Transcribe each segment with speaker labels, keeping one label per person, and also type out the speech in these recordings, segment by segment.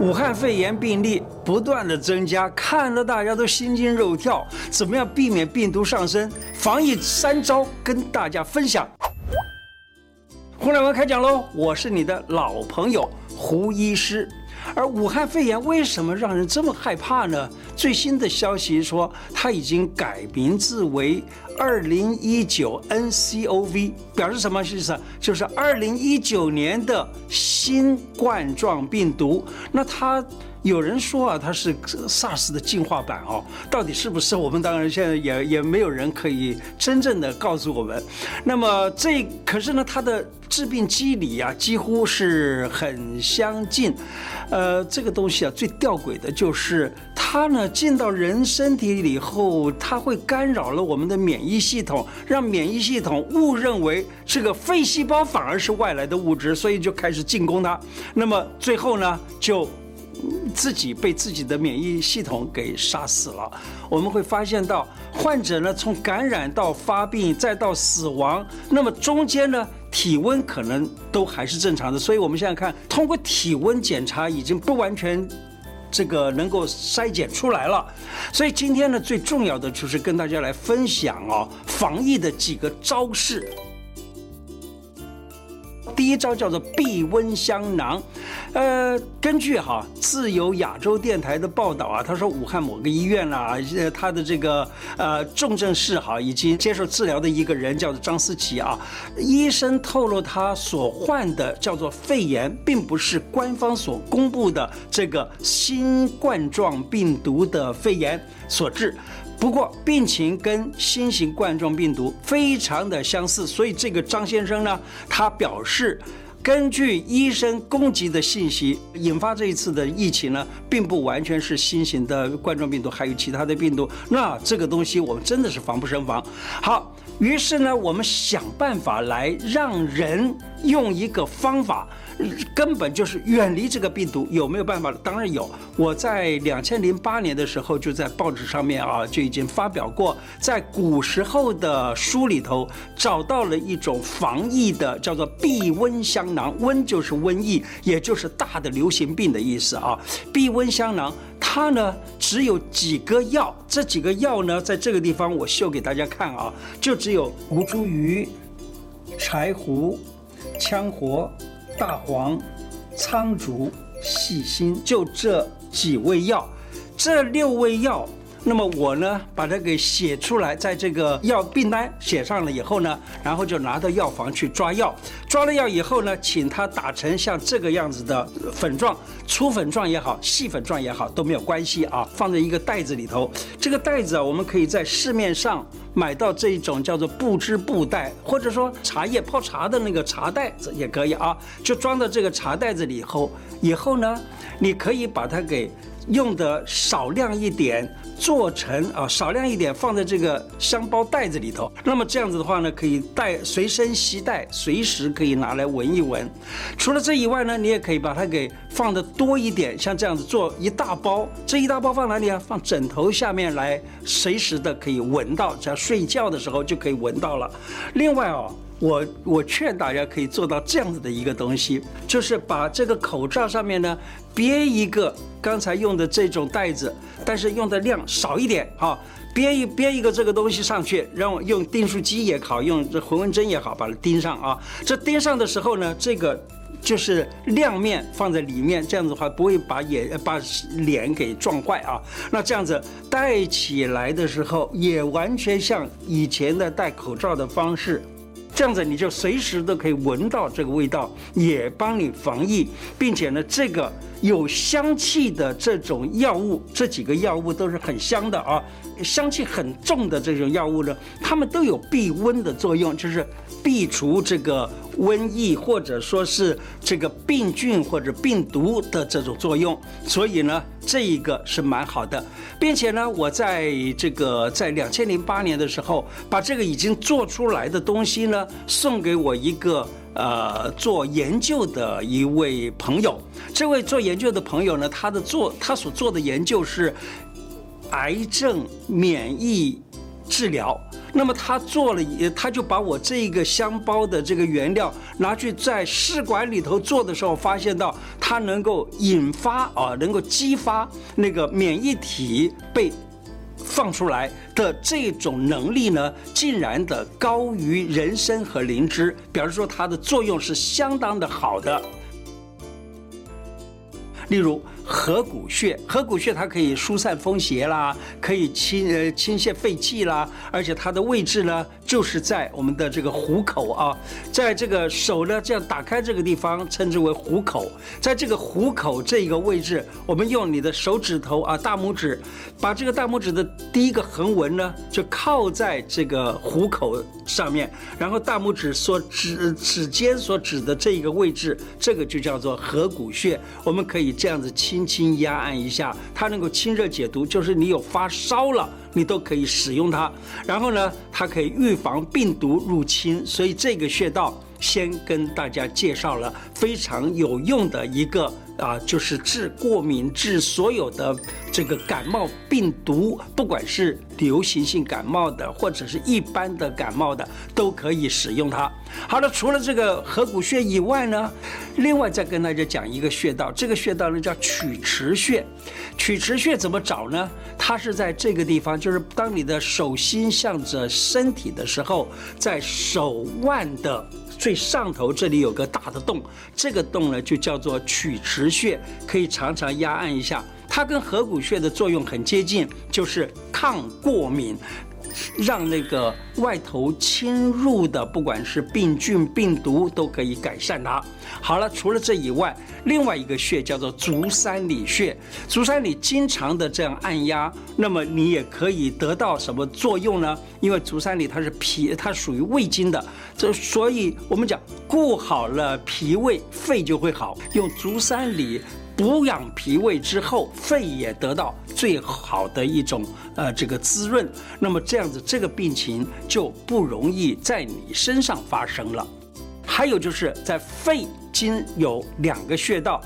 Speaker 1: 武汉肺炎病例不断的增加，看得大家都心惊肉跳。怎么样避免病毒上升？防疫三招跟大家分享。胡乃文开讲喽！我是你的老朋友胡医师。而武汉肺炎为什么让人这么害怕呢？最新的消息说，它已经改名字为二零一九 nCoV，表示什么意思？就是二零一九年的新冠状病毒。那它。有人说啊，它是 SARS 的进化版哦，到底是不是？我们当然现在也也没有人可以真正的告诉我们。那么这可是呢，它的致病机理啊，几乎是很相近。呃，这个东西啊，最吊诡的就是它呢进到人身体里后，它会干扰了我们的免疫系统，让免疫系统误认为这个肺细胞反而是外来的物质，所以就开始进攻它。那么最后呢，就。自己被自己的免疫系统给杀死了。我们会发现到患者呢，从感染到发病再到死亡，那么中间呢，体温可能都还是正常的。所以我们现在看，通过体温检查已经不完全这个能够筛检出来了。所以今天呢，最重要的就是跟大家来分享啊，防疫的几个招式。第一招叫做避瘟香囊，呃，根据哈自由亚洲电台的报道啊，他说武汉某个医院啊，呃，他的这个呃重症室哈已经接受治疗的一个人叫做张思琪啊，医生透露他所患的叫做肺炎，并不是官方所公布的这个新冠状病毒的肺炎所致。不过病情跟新型冠状病毒非常的相似，所以这个张先生呢，他表示，根据医生供给的信息，引发这一次的疫情呢，并不完全是新型的冠状病毒，还有其他的病毒。那这个东西我们真的是防不胜防。好，于是呢，我们想办法来让人用一个方法。根本就是远离这个病毒，有没有办法？当然有。我在两千零八年的时候就在报纸上面啊就已经发表过，在古时候的书里头找到了一种防疫的叫做避瘟香囊，瘟就是瘟疫，也就是大的流行病的意思啊。避瘟香囊它呢只有几个药，这几个药呢在这个地方我秀给大家看啊，就只有吴茱萸、柴胡、羌活。大黄、苍术、细辛，就这几味药，这六味药。那么我呢，把它给写出来，在这个药病单写上了以后呢，然后就拿到药房去抓药。抓了药以后呢，请他打成像这个样子的粉状，粗粉状也好，细粉状也好，都没有关系啊。放在一个袋子里头，这个袋子啊，我们可以在市面上买到这一种叫做布织布袋，或者说茶叶泡茶的那个茶袋子也可以啊。就装到这个茶袋子里以后，以后呢，你可以把它给。用的少量一点，做成啊少量一点放在这个香包袋子里头。那么这样子的话呢，可以带随身携带，随时可以拿来闻一闻。除了这以外呢，你也可以把它给放的多一点，像这样子做一大包。这一大包放哪里啊？放枕头下面来，随时的可以闻到，只要睡觉的时候就可以闻到了。另外哦。我我劝大家可以做到这样子的一个东西，就是把这个口罩上面呢别一个刚才用的这种袋子，但是用的量少一点哈，别一别一个这个东西上去，让我用订书机也好，用这回纹针也好，把它钉上啊。这钉上的时候呢，这个就是亮面放在里面，这样子的话不会把眼把脸给撞坏啊。那这样子戴起来的时候，也完全像以前的戴口罩的方式。这样子你就随时都可以闻到这个味道，也帮你防疫，并且呢，这个有香气的这种药物，这几个药物都是很香的啊，香气很重的这种药物呢，它们都有避温的作用，就是。避除这个瘟疫，或者说是这个病菌或者病毒的这种作用，所以呢，这一个是蛮好的，并且呢，我在这个在两千零八年的时候，把这个已经做出来的东西呢，送给我一个呃做研究的一位朋友。这位做研究的朋友呢，他的做他所做的研究是癌症免疫治疗。那么他做了，他就把我这一个香包的这个原料拿去在试管里头做的时候，发现到它能够引发啊，能够激发那个免疫体被放出来的这种能力呢，竟然的高于人参和灵芝，表示说它的作用是相当的好的。例如。合谷穴，合谷穴它可以疏散风邪啦，可以清呃清泄肺气啦，而且它的位置呢，就是在我们的这个虎口啊，在这个手呢这样打开这个地方，称之为虎口，在这个虎口这一个位置，我们用你的手指头啊大拇指，把这个大拇指的第一个横纹呢，就靠在这个虎口上面，然后大拇指所指指尖所指的这一个位置，这个就叫做合谷穴，我们可以这样子清。轻轻压按一下，它能够清热解毒，就是你有发烧了，你都可以使用它。然后呢，它可以预防病毒入侵，所以这个穴道先跟大家介绍了非常有用的一个。啊，就是治过敏，治所有的这个感冒病毒，不管是流行性感冒的，或者是一般的感冒的，都可以使用它。好了，除了这个合谷穴以外呢，另外再跟大家讲一个穴道，这个穴道呢叫曲池穴。曲池穴怎么找呢？它是在这个地方，就是当你的手心向着身体的时候，在手腕的。最上头这里有个大的洞，这个洞呢就叫做曲池穴，可以常常压按一下。它跟合谷穴的作用很接近，就是抗过敏。让那个外头侵入的，不管是病菌、病毒，都可以改善它。好了，除了这以外，另外一个穴叫做足三里穴。足三里经常的这样按压，那么你也可以得到什么作用呢？因为足三里它是脾，它属于胃经的，这所以我们讲顾好了脾胃，肺就会好。用足三里。补养脾胃之后，肺也得到最好的一种呃这个滋润，那么这样子这个病情就不容易在你身上发生了。还有就是在肺经有两个穴道。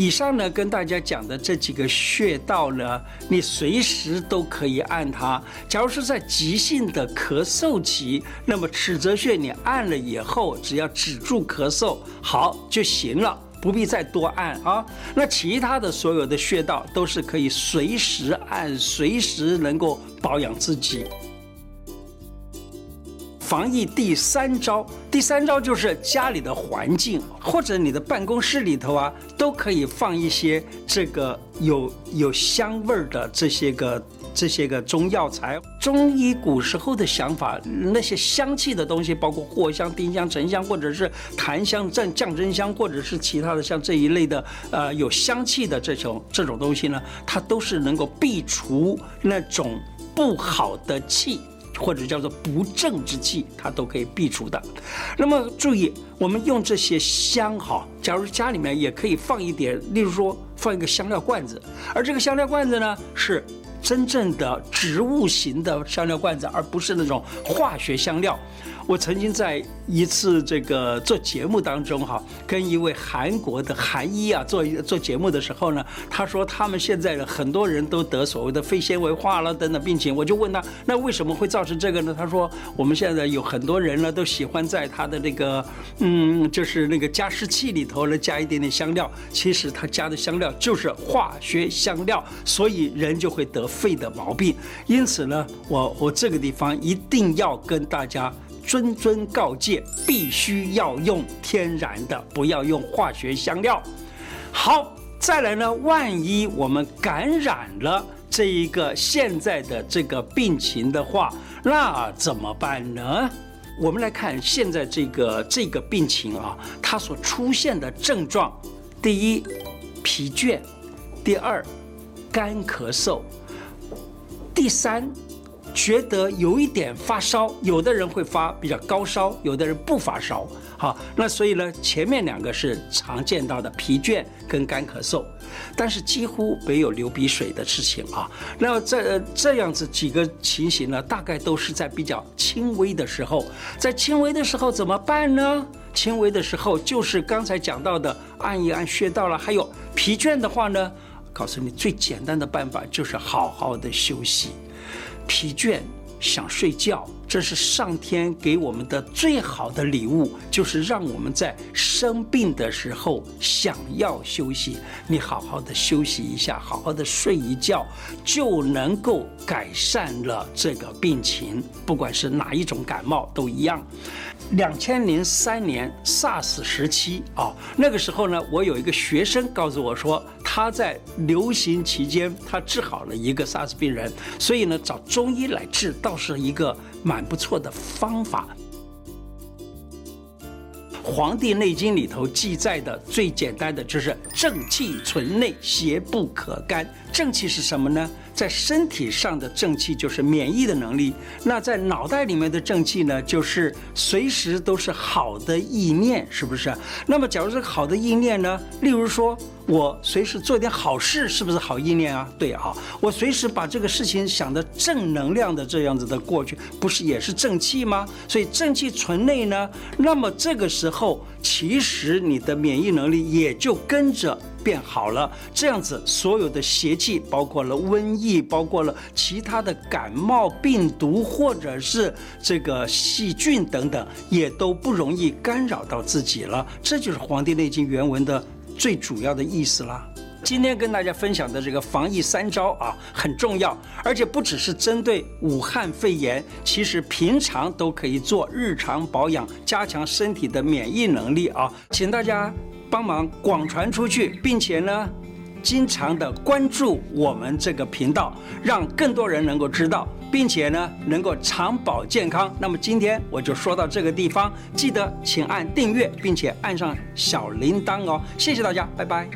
Speaker 1: 以上呢，跟大家讲的这几个穴道呢，你随时都可以按它。假如是在急性的咳嗽期，那么尺泽穴你按了以后，只要止住咳嗽，好就行了，不必再多按啊。那其他的所有的穴道都是可以随时按，随时能够保养自己。防疫第三招，第三招就是家里的环境或者你的办公室里头啊，都可以放一些这个有有香味儿的这些个这些个中药材。中医古时候的想法，那些香气的东西，包括藿香、丁香、沉香，或者是檀香、降降真香，或者是其他的像这一类的呃有香气的这种这种东西呢，它都是能够避除那种不好的气。或者叫做不正之气，它都可以避除的。那么注意，我们用这些香哈，假如家里面也可以放一点，例如说放一个香料罐子，而这个香料罐子呢是真正的植物型的香料罐子，而不是那种化学香料。我曾经在一次这个做节目当中哈，跟一位韩国的韩医啊做做节目的时候呢，他说他们现在的很多人都得所谓的肺纤维化了等等病情，我就问他，那为什么会造成这个呢？他说我们现在有很多人呢都喜欢在他的那个嗯，就是那个加湿器里头呢加一点点香料，其实他加的香料就是化学香料，所以人就会得肺的毛病。因此呢，我我这个地方一定要跟大家。谆谆告诫，必须要用天然的，不要用化学香料。好，再来呢，万一我们感染了这一个现在的这个病情的话，那怎么办呢？我们来看现在这个这个病情啊，它所出现的症状：第一，疲倦；第二，干咳嗽；第三。觉得有一点发烧，有的人会发比较高烧，有的人不发烧。好，那所以呢，前面两个是常见到的疲倦跟干咳嗽，但是几乎没有流鼻水的事情啊。那这这样子几个情形呢，大概都是在比较轻微的时候，在轻微的时候怎么办呢？轻微的时候就是刚才讲到的按一按穴道了，还有疲倦的话呢，告诉你最简单的办法就是好好的休息，疲倦。想睡觉，这是上天给我们的最好的礼物，就是让我们在生病的时候想要休息。你好好的休息一下，好好的睡一觉，就能够改善了这个病情。不管是哪一种感冒都一样。两千零三年 SARS 时期啊，那个时候呢，我有一个学生告诉我说，他在流行期间他治好了一个 SARS 病人，所以呢，找中医来治倒是一个蛮不错的方法。《黄帝内经》里头记载的最简单的就是正气存内，邪不可干。正气是什么呢？在身体上的正气就是免疫的能力，那在脑袋里面的正气呢，就是随时都是好的意念，是不是？那么，假如这个好的意念呢，例如说我随时做点好事，是不是好意念啊？对啊，我随时把这个事情想的正能量的这样子的过去，不是也是正气吗？所以正气存内呢，那么这个时候其实你的免疫能力也就跟着。变好了，这样子所有的邪气，包括了瘟疫，包括了其他的感冒病毒或者是这个细菌等等，也都不容易干扰到自己了。这就是《黄帝内经》原文的最主要的意思啦。今天跟大家分享的这个防疫三招啊，很重要，而且不只是针对武汉肺炎，其实平常都可以做日常保养，加强身体的免疫能力啊，请大家。帮忙广传出去，并且呢，经常的关注我们这个频道，让更多人能够知道，并且呢，能够长保健康。那么今天我就说到这个地方，记得请按订阅，并且按上小铃铛哦。谢谢大家，拜拜。